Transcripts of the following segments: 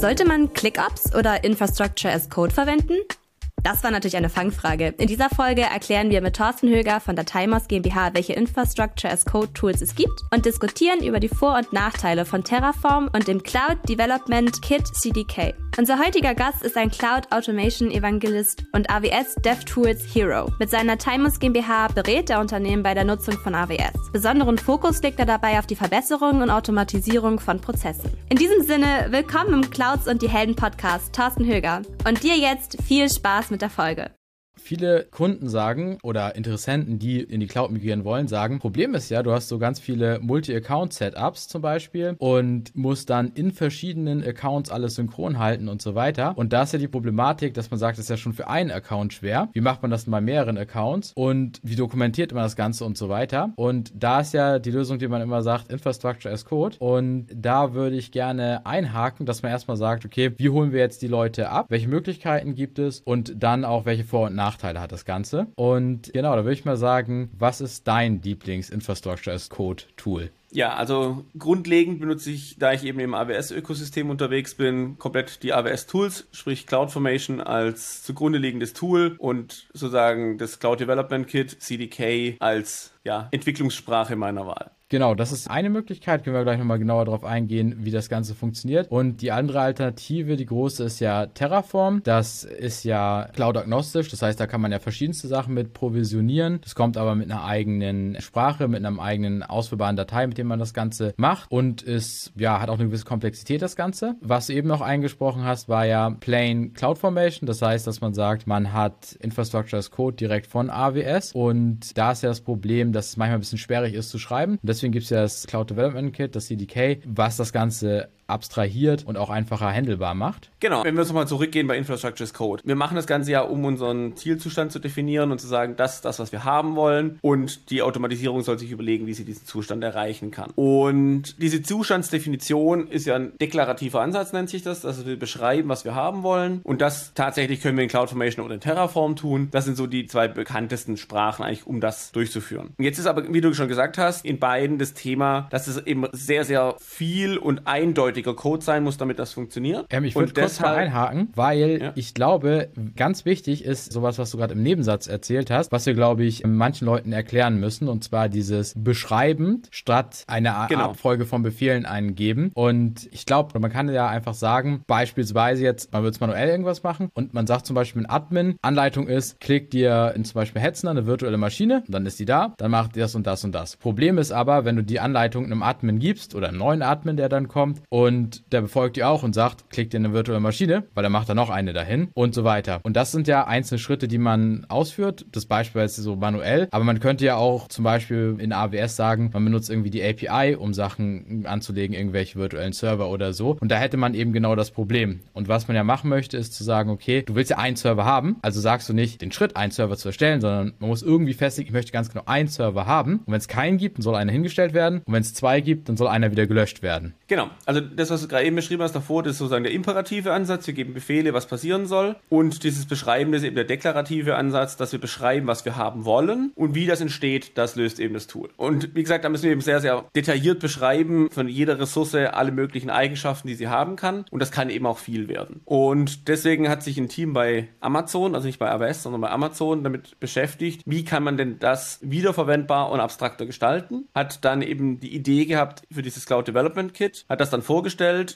Sollte man ClickOps oder Infrastructure as Code verwenden? Das war natürlich eine Fangfrage. In dieser Folge erklären wir mit Thorsten Höger von Dateimos GmbH, welche Infrastructure as Code Tools es gibt und diskutieren über die Vor- und Nachteile von Terraform und dem Cloud Development Kit CDK. Unser heutiger Gast ist ein Cloud Automation Evangelist und AWS DevTools Hero. Mit seiner Timos GmbH berät er Unternehmen bei der Nutzung von AWS. Besonderen Fokus legt er dabei auf die Verbesserung und Automatisierung von Prozessen. In diesem Sinne, willkommen im Clouds und die Helden Podcast, Thorsten Höger. Und dir jetzt viel Spaß mit der Folge. Viele Kunden sagen oder Interessenten, die in die Cloud migrieren wollen, sagen, Problem ist ja, du hast so ganz viele Multi-Account-Setups zum Beispiel und musst dann in verschiedenen Accounts alles synchron halten und so weiter. Und da ist ja die Problematik, dass man sagt, das ist ja schon für einen Account schwer. Wie macht man das bei mehreren Accounts? Und wie dokumentiert man das Ganze und so weiter? Und da ist ja die Lösung, die man immer sagt, Infrastructure as Code. Und da würde ich gerne einhaken, dass man erstmal sagt, okay, wie holen wir jetzt die Leute ab? Welche Möglichkeiten gibt es? Und dann auch welche Vor- und Nachteile Nachteile hat das Ganze. Und genau, da würde ich mal sagen, was ist dein Lieblings-Infrastructure as Code-Tool? Ja, also grundlegend benutze ich, da ich eben im AWS-Ökosystem unterwegs bin, komplett die AWS-Tools, sprich CloudFormation als zugrunde liegendes Tool und sozusagen das Cloud Development Kit, CDK, als ja, Entwicklungssprache meiner Wahl. Genau, das ist eine Möglichkeit. Können wir gleich nochmal genauer darauf eingehen, wie das Ganze funktioniert. Und die andere Alternative, die große, ist ja Terraform. Das ist ja cloud-agnostisch. Das heißt, da kann man ja verschiedenste Sachen mit provisionieren. Das kommt aber mit einer eigenen Sprache, mit einer eigenen ausführbaren Datei, mit dem man das Ganze macht. Und ist, ja, hat auch eine gewisse Komplexität, das Ganze. Was du eben noch eingesprochen hast, war ja Plain CloudFormation. Das heißt, dass man sagt, man hat Infrastructure as Code direkt von AWS. Und da ist ja das Problem, dass es manchmal ein bisschen schwierig ist zu schreiben. Und deswegen gibt es ja das Cloud Development Kit, das CDK, was das Ganze abstrahiert und auch einfacher handelbar macht. Genau, wenn wir uns nochmal zurückgehen bei Infrastructure as Code. Wir machen das Ganze ja, um unseren Zielzustand zu definieren und zu sagen, das ist das, was wir haben wollen und die Automatisierung soll sich überlegen, wie sie diesen Zustand erreichen kann. Und diese Zustandsdefinition ist ja ein deklarativer Ansatz, nennt sich das, also wir beschreiben, was wir haben wollen und das tatsächlich können wir in CloudFormation oder in Terraform tun. Das sind so die zwei bekanntesten Sprachen eigentlich, um das durchzuführen. Und jetzt ist aber, wie du schon gesagt hast, in beiden das Thema, dass es eben sehr, sehr viel und eindeutig eindeutiger Code sein muss, damit das funktioniert. Ähm, ich würde kurz mal einhaken, weil ja. ich glaube, ganz wichtig ist sowas, was du gerade im Nebensatz erzählt hast, was wir, glaube ich, manchen Leuten erklären müssen, und zwar dieses beschreibend statt eine genau. Abfolge von Befehlen eingeben. Und ich glaube, man kann ja einfach sagen, beispielsweise jetzt, man wird manuell irgendwas machen und man sagt zum Beispiel ein Admin, Anleitung ist, klick dir in zum Beispiel Hetzner eine virtuelle Maschine, dann ist die da, dann macht das und das und das. Problem ist aber, wenn du die Anleitung einem Admin gibst oder einem neuen Admin, der dann kommt und und der befolgt die auch und sagt, klickt in eine virtuelle Maschine, weil er macht da noch eine dahin und so weiter. Und das sind ja einzelne Schritte, die man ausführt. Das Beispiel ist so manuell, aber man könnte ja auch zum Beispiel in AWS sagen, man benutzt irgendwie die API, um Sachen anzulegen, irgendwelche virtuellen Server oder so. Und da hätte man eben genau das Problem. Und was man ja machen möchte, ist zu sagen, okay, du willst ja einen Server haben, also sagst du nicht den Schritt, einen Server zu erstellen, sondern man muss irgendwie festlegen, ich möchte ganz genau einen Server haben. Und wenn es keinen gibt, dann soll einer hingestellt werden. Und wenn es zwei gibt, dann soll einer wieder gelöscht werden. Genau. Also das, was du gerade eben beschrieben hast davor, das ist sozusagen der imperative Ansatz. Wir geben Befehle, was passieren soll. Und dieses Beschreiben ist eben der deklarative Ansatz, dass wir beschreiben, was wir haben wollen. Und wie das entsteht, das löst eben das Tool. Und wie gesagt, da müssen wir eben sehr, sehr detailliert beschreiben von jeder Ressource alle möglichen Eigenschaften, die sie haben kann. Und das kann eben auch viel werden. Und deswegen hat sich ein Team bei Amazon, also nicht bei AWS, sondern bei Amazon damit beschäftigt, wie kann man denn das wiederverwendbar und abstrakter gestalten. Hat dann eben die Idee gehabt für dieses Cloud Development Kit, hat das dann vorgestellt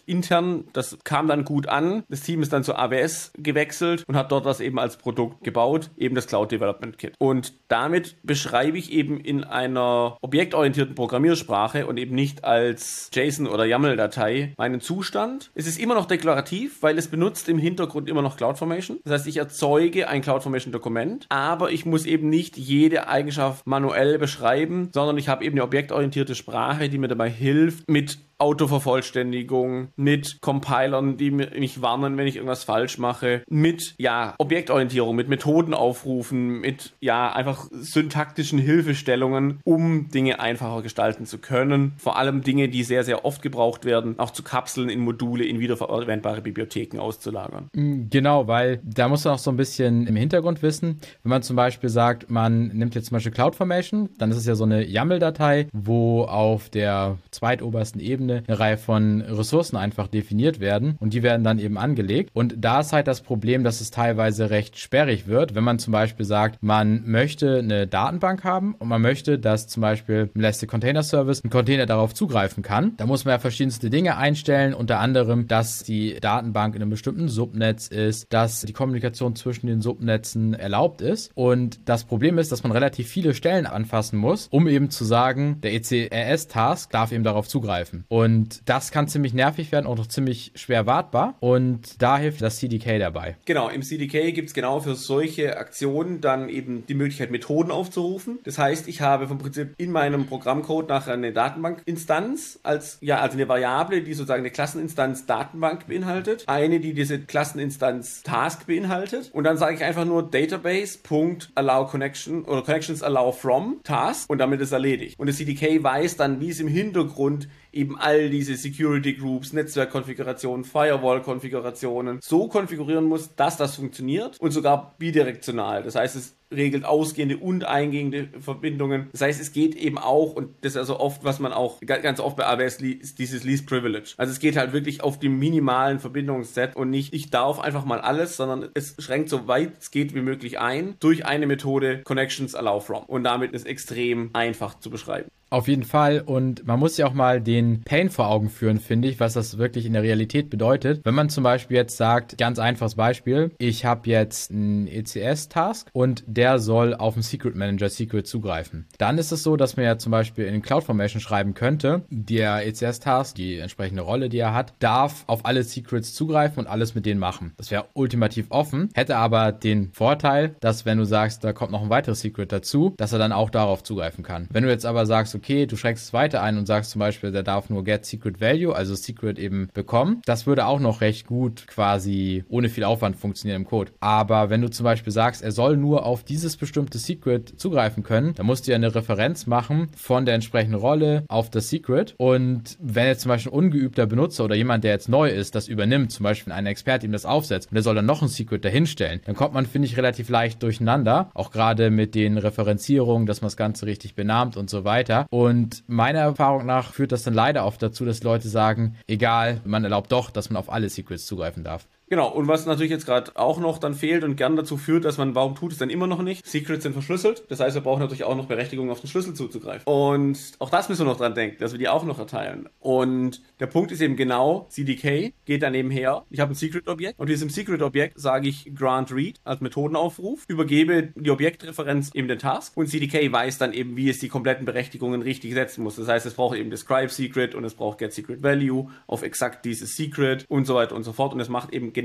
intern. Das kam dann gut an. Das Team ist dann zu AWS gewechselt und hat dort das eben als Produkt gebaut, eben das Cloud Development Kit. Und damit beschreibe ich eben in einer objektorientierten Programmiersprache und eben nicht als JSON oder YAML-Datei meinen Zustand. Es ist immer noch deklarativ, weil es benutzt im Hintergrund immer noch CloudFormation. Das heißt, ich erzeuge ein CloudFormation-Dokument, aber ich muss eben nicht jede Eigenschaft manuell beschreiben, sondern ich habe eben eine objektorientierte Sprache, die mir dabei hilft, mit Autovervollständigung, mit Compilern, die mich warnen, wenn ich irgendwas falsch mache, mit ja, Objektorientierung, mit Methodenaufrufen, mit ja, einfach syntaktischen Hilfestellungen, um Dinge einfacher gestalten zu können. Vor allem Dinge, die sehr, sehr oft gebraucht werden, auch zu Kapseln in Module, in wiederverwendbare Bibliotheken auszulagern. Mm, genau, weil da muss man auch so ein bisschen im Hintergrund wissen, wenn man zum Beispiel sagt, man nimmt jetzt zum Beispiel CloudFormation, dann ist es ja so eine YAML-Datei, wo auf der zweitobersten Ebene eine, eine Reihe von Ressourcen einfach definiert werden und die werden dann eben angelegt. Und da ist halt das Problem, dass es teilweise recht sperrig wird, wenn man zum Beispiel sagt, man möchte eine Datenbank haben und man möchte, dass zum Beispiel im Elastic Container Service ein Container darauf zugreifen kann. Da muss man ja verschiedenste Dinge einstellen, unter anderem, dass die Datenbank in einem bestimmten Subnetz ist, dass die Kommunikation zwischen den Subnetzen erlaubt ist. Und das Problem ist, dass man relativ viele Stellen anfassen muss, um eben zu sagen, der ECRS-Task darf eben darauf zugreifen. Und das kann ziemlich nervig werden, auch noch ziemlich schwer wartbar. Und da hilft das CDK dabei. Genau, im CDK gibt es genau für solche Aktionen dann eben die Möglichkeit, Methoden aufzurufen. Das heißt, ich habe vom Prinzip in meinem Programmcode nachher eine Datenbankinstanz als, ja, also eine Variable, die sozusagen eine Klasseninstanz Datenbank beinhaltet, eine, die diese Klasseninstanz Task beinhaltet und dann sage ich einfach nur database.allow connection oder connections allow from Task und damit ist erledigt. Und das CDK weiß dann, wie es im Hintergrund eben all diese Security Groups, Netzwerkkonfigurationen, Firewall-Konfigurationen so konfigurieren muss, dass das funktioniert und sogar bidirektional. Das heißt, es regelt ausgehende und eingehende Verbindungen. Das heißt, es geht eben auch, und das ist also oft, was man auch ganz oft bei AWS liest, dieses Least Privilege. Also es geht halt wirklich auf dem minimalen Verbindungsset und nicht, ich darf einfach mal alles, sondern es schränkt so weit es geht wie möglich ein durch eine Methode Connections Allow From. Und damit ist extrem einfach zu beschreiben. Auf jeden Fall. Und man muss ja auch mal den Pain vor Augen führen, finde ich, was das wirklich in der Realität bedeutet. Wenn man zum Beispiel jetzt sagt, ganz einfaches Beispiel, ich habe jetzt einen ECS-Task und der soll auf den Secret Manager Secret zugreifen. Dann ist es so, dass man ja zum Beispiel in CloudFormation schreiben könnte, der ECS-Task, die entsprechende Rolle, die er hat, darf auf alle Secrets zugreifen und alles mit denen machen. Das wäre ultimativ offen, hätte aber den Vorteil, dass wenn du sagst, da kommt noch ein weiteres Secret dazu, dass er dann auch darauf zugreifen kann. Wenn du jetzt aber sagst, okay, okay, du schränkst es weiter ein und sagst zum Beispiel, der darf nur get secret value, also secret eben bekommen. Das würde auch noch recht gut quasi ohne viel Aufwand funktionieren im Code. Aber wenn du zum Beispiel sagst, er soll nur auf dieses bestimmte Secret zugreifen können, dann musst du ja eine Referenz machen von der entsprechenden Rolle auf das Secret. Und wenn jetzt zum Beispiel ein ungeübter Benutzer oder jemand, der jetzt neu ist, das übernimmt, zum Beispiel ein Experte ihm das aufsetzt und der soll dann noch ein Secret dahinstellen, dann kommt man, finde ich, relativ leicht durcheinander. Auch gerade mit den Referenzierungen, dass man das Ganze richtig benahmt und so weiter. Und meiner Erfahrung nach führt das dann leider oft dazu, dass Leute sagen, egal, man erlaubt doch, dass man auf alle Secrets zugreifen darf. Genau, und was natürlich jetzt gerade auch noch dann fehlt und gern dazu führt, dass man, warum tut es dann immer noch nicht? Secrets sind verschlüsselt, das heißt, wir brauchen natürlich auch noch Berechtigung, auf den Schlüssel zuzugreifen. Und auch das müssen wir noch dran denken, dass wir die auch noch erteilen. Und der Punkt ist eben genau, CDK geht dann eben her, ich habe ein Secret-Objekt und diesem Secret-Objekt sage ich Grant Read als Methodenaufruf, übergebe die Objektreferenz eben den Task und CDK weiß dann eben, wie es die kompletten Berechtigungen richtig setzen muss. Das heißt, es braucht eben Describe Secret und es braucht Get Secret Value auf exakt dieses Secret und so weiter und so fort und es macht eben genau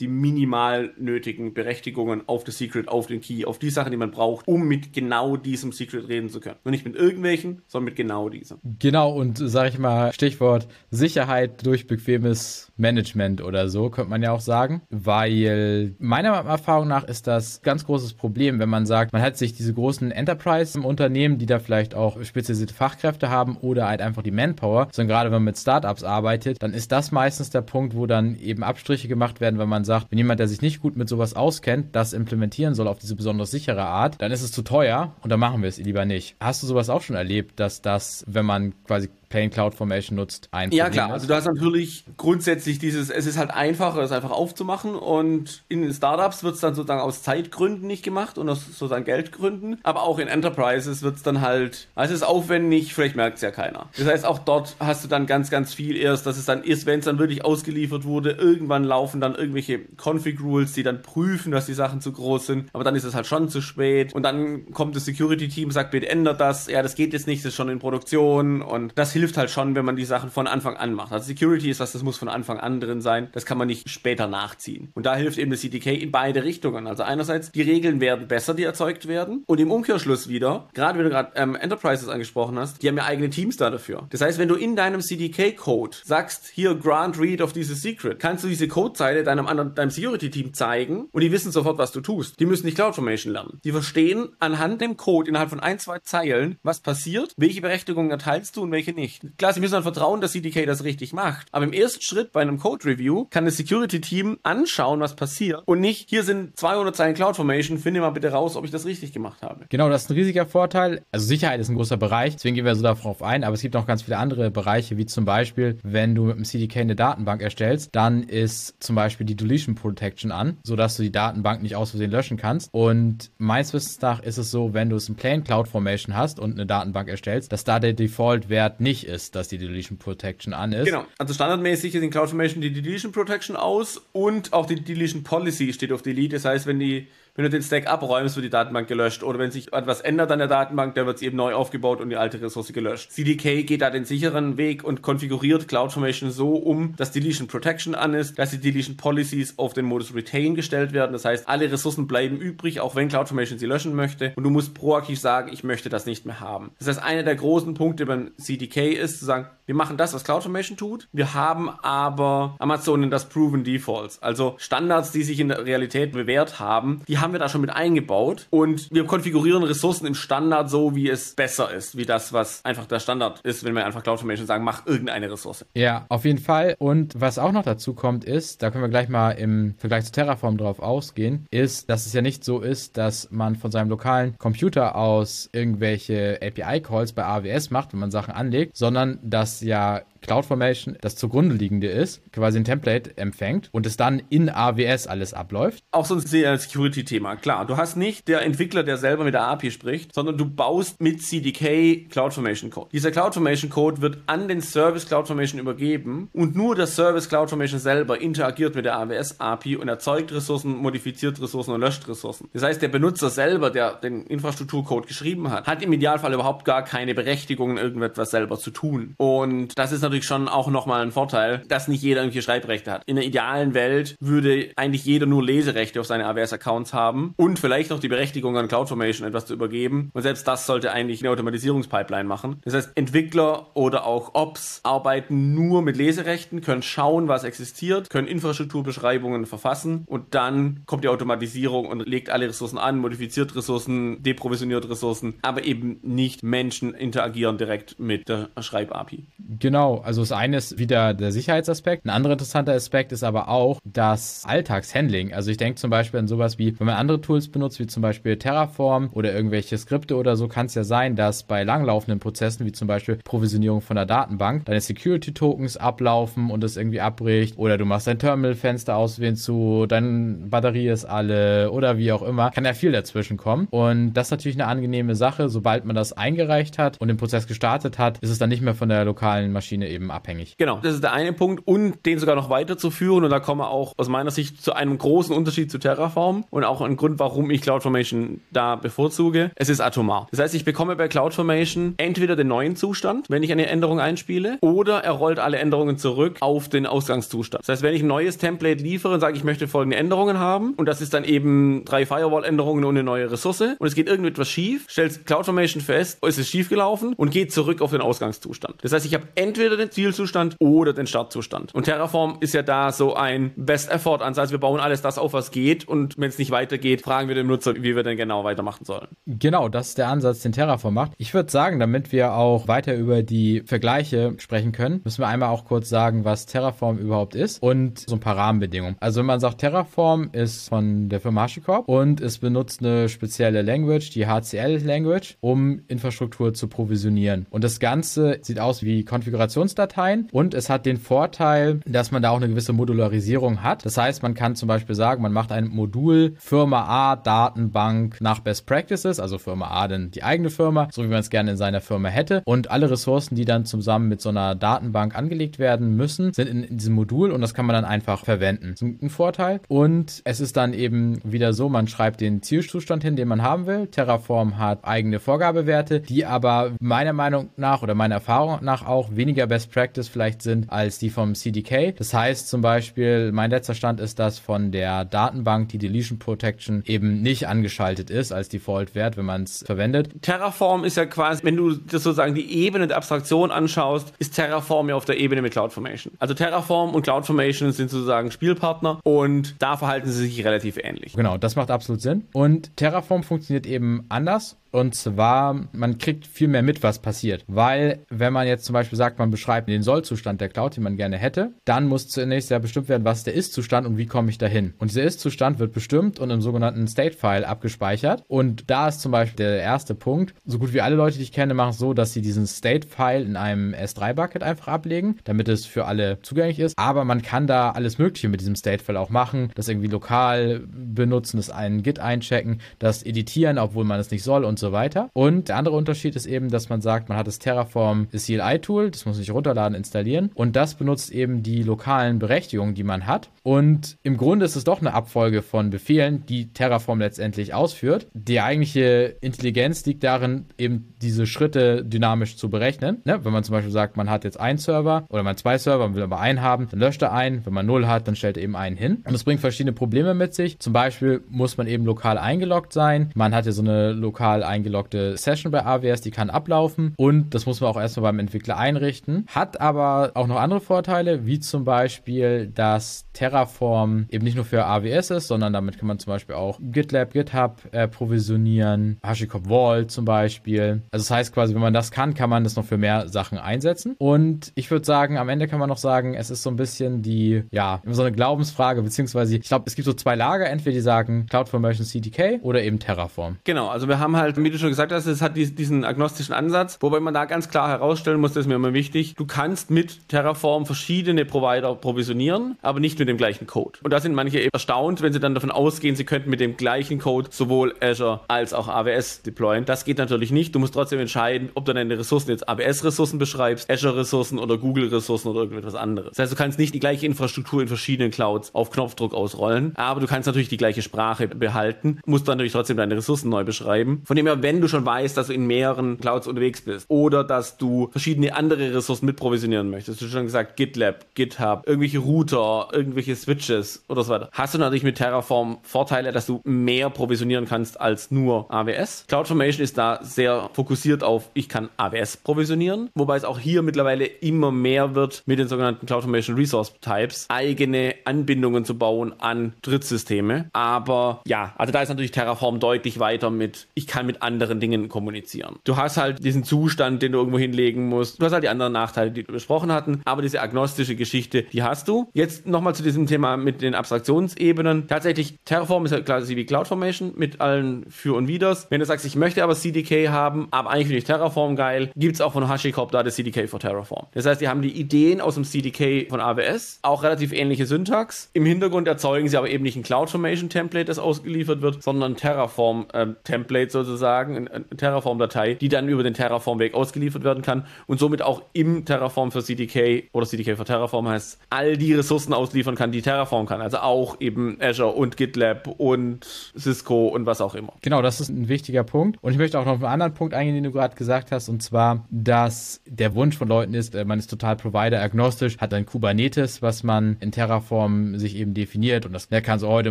die minimal nötigen Berechtigungen auf das Secret, auf den Key, auf die Sachen, die man braucht, um mit genau diesem Secret reden zu können. Und nicht mit irgendwelchen, sondern mit genau diesem. Genau, und sage ich mal, Stichwort Sicherheit durch bequemes Management oder so, könnte man ja auch sagen. Weil meiner Erfahrung nach ist das ganz großes Problem, wenn man sagt, man hat sich diese großen Enterprise im Unternehmen, die da vielleicht auch spezialisierte Fachkräfte haben oder halt einfach die Manpower, sondern gerade wenn man mit Startups arbeitet, dann ist das meistens der Punkt, wo dann eben Abstriche gemacht werden, wenn man sagt, wenn jemand, der sich nicht gut mit sowas auskennt, das implementieren soll auf diese besonders sichere Art, dann ist es zu teuer und dann machen wir es lieber nicht. Hast du sowas auch schon erlebt, dass das, wenn man quasi Plain Cloud Formation nutzt, ein Ja, klar. Also du hast natürlich grundsätzlich dieses, es ist halt einfacher, es einfach aufzumachen und in den Startups wird es dann sozusagen aus Zeitgründen nicht gemacht und aus sozusagen Geldgründen, aber auch in Enterprises wird es dann halt, also es ist aufwendig, vielleicht merkt es ja keiner. Das heißt, auch dort hast du dann ganz, ganz viel erst, dass es dann ist, wenn es dann wirklich ausgeliefert wurde, irgendwann laufen dann irgendwelche Config-Rules, die dann prüfen, dass die Sachen zu groß sind, aber dann ist es halt schon zu spät und dann kommt das Security-Team, sagt, bitte ändert das, ja, das geht jetzt nicht, das ist schon in Produktion und das hilft halt schon, wenn man die Sachen von Anfang an macht. Also Security ist was, das muss von Anfang an drin sein. Das kann man nicht später nachziehen. Und da hilft eben das CDK in beide Richtungen. Also einerseits, die Regeln werden besser, die erzeugt werden. Und im Umkehrschluss wieder, gerade wenn du gerade ähm, Enterprises angesprochen hast, die haben ja eigene Teams da dafür. Das heißt, wenn du in deinem CDK-Code sagst, hier Grant Read of dieses Secret, kannst du diese Codezeile deinem anderen, deinem Security-Team zeigen und die wissen sofort, was du tust. Die müssen nicht CloudFormation lernen. Die verstehen anhand dem Code innerhalb von ein, zwei Zeilen, was passiert, welche Berechtigungen erteilst du und welche nicht nicht. Klar, sie müssen dann vertrauen, dass CDK das richtig macht. Aber im ersten Schritt bei einem Code-Review kann das Security-Team anschauen, was passiert und nicht, hier sind 200 Zeilen CloudFormation, finde mal bitte raus, ob ich das richtig gemacht habe. Genau, das ist ein riesiger Vorteil. Also Sicherheit ist ein großer Bereich, deswegen gehen wir so darauf ein, aber es gibt noch ganz viele andere Bereiche, wie zum Beispiel, wenn du mit dem CDK eine Datenbank erstellst, dann ist zum Beispiel die Deletion Protection an, sodass du die Datenbank nicht aus Versehen löschen kannst. Und meines Wissens nach ist es so, wenn du es in Plain Cloud Formation hast und eine Datenbank erstellst, dass da der Default-Wert nicht ist, dass die Deletion Protection an ist. Genau. Also standardmäßig ist in Cloud Formation die Deletion Protection aus und auch die Deletion Policy steht auf Delete. Das heißt, wenn die wenn du den Stack abräumst, wird die Datenbank gelöscht. Oder wenn sich etwas ändert an der Datenbank, dann wird sie eben neu aufgebaut und die alte Ressource gelöscht. CDK geht da den sicheren Weg und konfiguriert CloudFormation so um, dass Deletion Protection an ist, dass die Deletion Policies auf den Modus Retain gestellt werden. Das heißt, alle Ressourcen bleiben übrig, auch wenn CloudFormation sie löschen möchte. Und du musst proaktiv sagen, ich möchte das nicht mehr haben. Das heißt, einer der großen Punkte beim CDK ist zu sagen, wir machen das, was CloudFormation tut. Wir haben aber Amazon in das Proven Defaults. Also Standards, die sich in der Realität bewährt haben, die haben wir da schon mit eingebaut. Und wir konfigurieren Ressourcen im Standard so, wie es besser ist. Wie das, was einfach der Standard ist, wenn wir einfach CloudFormation sagen, mach irgendeine Ressource. Ja, auf jeden Fall. Und was auch noch dazu kommt, ist, da können wir gleich mal im Vergleich zu Terraform drauf ausgehen, ist, dass es ja nicht so ist, dass man von seinem lokalen Computer aus irgendwelche API-Calls bei AWS macht, wenn man Sachen anlegt, sondern dass ja CloudFormation das zugrunde liegende ist, quasi ein Template empfängt und es dann in AWS alles abläuft. Auch so ein Security-Thema. Klar, du hast nicht der Entwickler, der selber mit der API spricht, sondern du baust mit CDK CloudFormation Code. Dieser CloudFormation Code wird an den Service CloudFormation übergeben und nur der Service CloudFormation selber interagiert mit der AWS API und erzeugt Ressourcen, modifiziert Ressourcen und löscht Ressourcen. Das heißt, der Benutzer selber, der den Infrastrukturcode geschrieben hat, hat im Idealfall überhaupt gar keine Berechtigung, irgendetwas selber zu tun. Und das ist natürlich natürlich schon auch nochmal ein Vorteil, dass nicht jeder irgendwelche Schreibrechte hat. In der idealen Welt würde eigentlich jeder nur Leserechte auf seine AWS-Accounts haben und vielleicht noch die Berechtigung an CloudFormation etwas zu übergeben. Und selbst das sollte eigentlich eine Automatisierungspipeline machen. Das heißt, Entwickler oder auch Ops arbeiten nur mit Leserechten, können schauen, was existiert, können Infrastrukturbeschreibungen verfassen und dann kommt die Automatisierung und legt alle Ressourcen an, modifiziert Ressourcen, deprovisioniert Ressourcen, aber eben nicht Menschen interagieren direkt mit der Schreib-API. Genau, also das eine ist wieder der Sicherheitsaspekt. Ein anderer interessanter Aspekt ist aber auch das Alltagshandling. Also ich denke zum Beispiel an sowas wie, wenn man andere Tools benutzt, wie zum Beispiel Terraform oder irgendwelche Skripte oder so, kann es ja sein, dass bei langlaufenden Prozessen, wie zum Beispiel Provisionierung von der Datenbank, deine Security-Tokens ablaufen und es irgendwie abbricht oder du machst dein Terminal-Fenster auswählen zu, deine Batterie ist alle oder wie auch immer, kann ja viel dazwischen kommen. Und das ist natürlich eine angenehme Sache. Sobald man das eingereicht hat und den Prozess gestartet hat, ist es dann nicht mehr von der lokalen Maschine eben abhängig. Genau, das ist der eine Punkt und den sogar noch weiterzuführen und da kommen wir auch aus meiner Sicht zu einem großen Unterschied zu Terraform und auch ein Grund, warum ich CloudFormation da bevorzuge. Es ist atomar. Das heißt, ich bekomme bei CloudFormation entweder den neuen Zustand, wenn ich eine Änderung einspiele, oder er rollt alle Änderungen zurück auf den Ausgangszustand. Das heißt, wenn ich ein neues Template liefere und sage, ich möchte folgende Änderungen haben und das ist dann eben drei Firewall-Änderungen und eine neue Ressource und es geht irgendetwas schief, stellt CloudFormation fest, es ist schief gelaufen und geht zurück auf den Ausgangszustand. Das heißt, ich habe entweder den den Zielzustand oder den Startzustand. Und Terraform ist ja da so ein Best-Effort-Ansatz. Wir bauen alles das auf, was geht und wenn es nicht weitergeht, fragen wir den Nutzer, wie wir denn genau weitermachen sollen. Genau, das ist der Ansatz, den Terraform macht. Ich würde sagen, damit wir auch weiter über die Vergleiche sprechen können, müssen wir einmal auch kurz sagen, was Terraform überhaupt ist und so ein paar Rahmenbedingungen. Also wenn man sagt, Terraform ist von der Firma HashiCorp und es benutzt eine spezielle Language, die HCL-Language, um Infrastruktur zu provisionieren. Und das Ganze sieht aus wie Konfigurations Dateien und es hat den Vorteil, dass man da auch eine gewisse Modularisierung hat. Das heißt, man kann zum Beispiel sagen, man macht ein Modul Firma A Datenbank nach Best Practices, also Firma A dann die eigene Firma, so wie man es gerne in seiner Firma hätte und alle Ressourcen, die dann zusammen mit so einer Datenbank angelegt werden müssen, sind in, in diesem Modul und das kann man dann einfach verwenden. Das ist ein Vorteil und es ist dann eben wieder so, man schreibt den Zielzustand hin, den man haben will. Terraform hat eigene Vorgabewerte, die aber meiner Meinung nach oder meiner Erfahrung nach auch weniger Best Practice vielleicht sind als die vom CDK. Das heißt zum Beispiel, mein letzter Stand ist, dass von der Datenbank die Deletion Protection eben nicht angeschaltet ist als Default-Wert, wenn man es verwendet. Terraform ist ja quasi, wenn du das sozusagen die Ebene der Abstraktion anschaust, ist Terraform ja auf der Ebene mit CloudFormation. Also Terraform und CloudFormation sind sozusagen Spielpartner und da verhalten sie sich relativ ähnlich. Genau, das macht absolut Sinn. Und Terraform funktioniert eben anders Und zwar, man kriegt viel mehr mit, was passiert. Weil, wenn man jetzt zum Beispiel sagt, man beschreibt den Sollzustand der Cloud, den man gerne hätte, dann muss zunächst ja bestimmt werden, was der Ist-Zustand und wie komme ich dahin. Und dieser Ist-Zustand wird bestimmt und im sogenannten State-File abgespeichert. Und da ist zum Beispiel der erste Punkt. So gut wie alle Leute, die ich kenne, machen es so, dass sie diesen State-File in einem S3-Bucket einfach ablegen, damit es für alle zugänglich ist. Aber man kann da alles Mögliche mit diesem State-File auch machen. Das irgendwie lokal benutzen, das einen Git einchecken, das editieren, obwohl man es nicht soll und so weiter. Und der andere Unterschied ist eben, dass man sagt, man hat das Terraform CLI-Tool, das muss sich runterladen, installieren. Und das benutzt eben die lokalen Berechtigungen, die man hat. Und im Grunde ist es doch eine Abfolge von Befehlen, die Terraform letztendlich ausführt. Die eigentliche Intelligenz liegt darin, eben diese Schritte dynamisch zu berechnen. Ne? Wenn man zum Beispiel sagt, man hat jetzt einen Server oder man zwei Server, man will aber einen haben, dann löscht er einen. Wenn man null hat, dann stellt er eben einen hin. Und das bringt verschiedene Probleme mit sich. Zum Beispiel muss man eben lokal eingeloggt sein. Man hat ja so eine lokal eingeloggte Session bei AWS, die kann ablaufen. Und das muss man auch erstmal beim Entwickler einrichten. Hat aber auch noch andere Vorteile, wie zum Beispiel, dass Terraform eben nicht nur für AWS ist, sondern damit kann man zum Beispiel auch GitLab, GitHub äh, provisionieren, HashiCorp Vault zum Beispiel. Also das heißt quasi, wenn man das kann, kann man das noch für mehr Sachen einsetzen. Und ich würde sagen, am Ende kann man noch sagen, es ist so ein bisschen die, ja, so eine Glaubensfrage, beziehungsweise ich glaube, es gibt so zwei Lager, entweder die sagen CloudFormation CDK oder eben Terraform. Genau, also wir haben halt, wie du schon gesagt hast, es hat diesen agnostischen Ansatz, wobei man da ganz klar herausstellen muss, das ist mir immer wichtig, du kannst mit Terraform verschiedene Provider provisionieren, aber nicht mit dem gleichen Code. Und da sind manche eben erstaunt, wenn sie dann davon ausgehen, sie könnten mit dem gleichen Code sowohl Azure als auch AWS deployen. Das geht natürlich nicht. Du musst trotzdem entscheiden, ob du deine Ressourcen jetzt AWS-Ressourcen beschreibst, Azure-Ressourcen oder Google-Ressourcen oder irgendetwas anderes. Das heißt, du kannst nicht die gleiche Infrastruktur in verschiedenen Clouds auf Knopfdruck ausrollen, aber du kannst natürlich die gleiche Sprache behalten, musst dann natürlich trotzdem deine Ressourcen neu beschreiben. Von dem her, wenn du schon weißt, dass du in mehreren Clouds unterwegs bist oder dass du verschiedene andere Ressourcen mit provisionieren möchtest, du hast schon gesagt, GitLab, GitHub, irgendwelche Router, irgendwelche Switches oder so weiter, hast du natürlich mit Terraform Vorteile, dass du mehr provisionieren kannst als nur AWS. CloudFormation ist da sehr fokussiert auf, ich kann AWS provisionieren, wobei es auch hier mittlerweile immer mehr wird, mit den sogenannten CloudFormation Resource Types eigene Anbindungen zu bauen an Drittsysteme. Aber ja, also da ist natürlich Terraform deutlich weiter mit, ich kann mit anderen Dingen kommunizieren. Du hast halt diesen Zustand, den du irgendwo hinlegen musst. Du hast halt die anderen Nachteile, die wir besprochen hatten, aber diese agnostische Geschichte, die hast du. Jetzt nochmal zu diesem Thema mit den Abstraktionsebenen. Tatsächlich, Terraform ist ja quasi wie CloudFormation mit allen Für und Widers. Wenn du sagst, ich möchte aber CDK haben, aber eigentlich finde ich Terraform geil, gibt es auch von HashiCorp da das CDK für Terraform. Das heißt, die haben die Ideen aus dem CDK von AWS, auch relativ ähnliche Syntax. Im Hintergrund erzeugen sie aber eben nicht ein CloudFormation-Template, das ausgeliefert wird, sondern ein Terraform-Template ähm, sozusagen, eine Terraform-Datei, die dann über den Terraform-Weg ausgeliefert werden kann und somit auch im Terraform für CDK oder CDK für Terraform heißt, all die Ressourcen ausliefern kann, die Terraform kann. Also auch eben Azure und GitLab und Cisco und was auch immer. Genau, das ist ein wichtiger Punkt. Und ich möchte auch noch auf einen anderen Punkt eingehen, den du gerade gesagt hast, und zwar, dass der Wunsch von Leuten ist, äh, man ist total provider-agnostisch, hat ein Kubernetes, was man in Terraform sich eben definiert und das kann so heute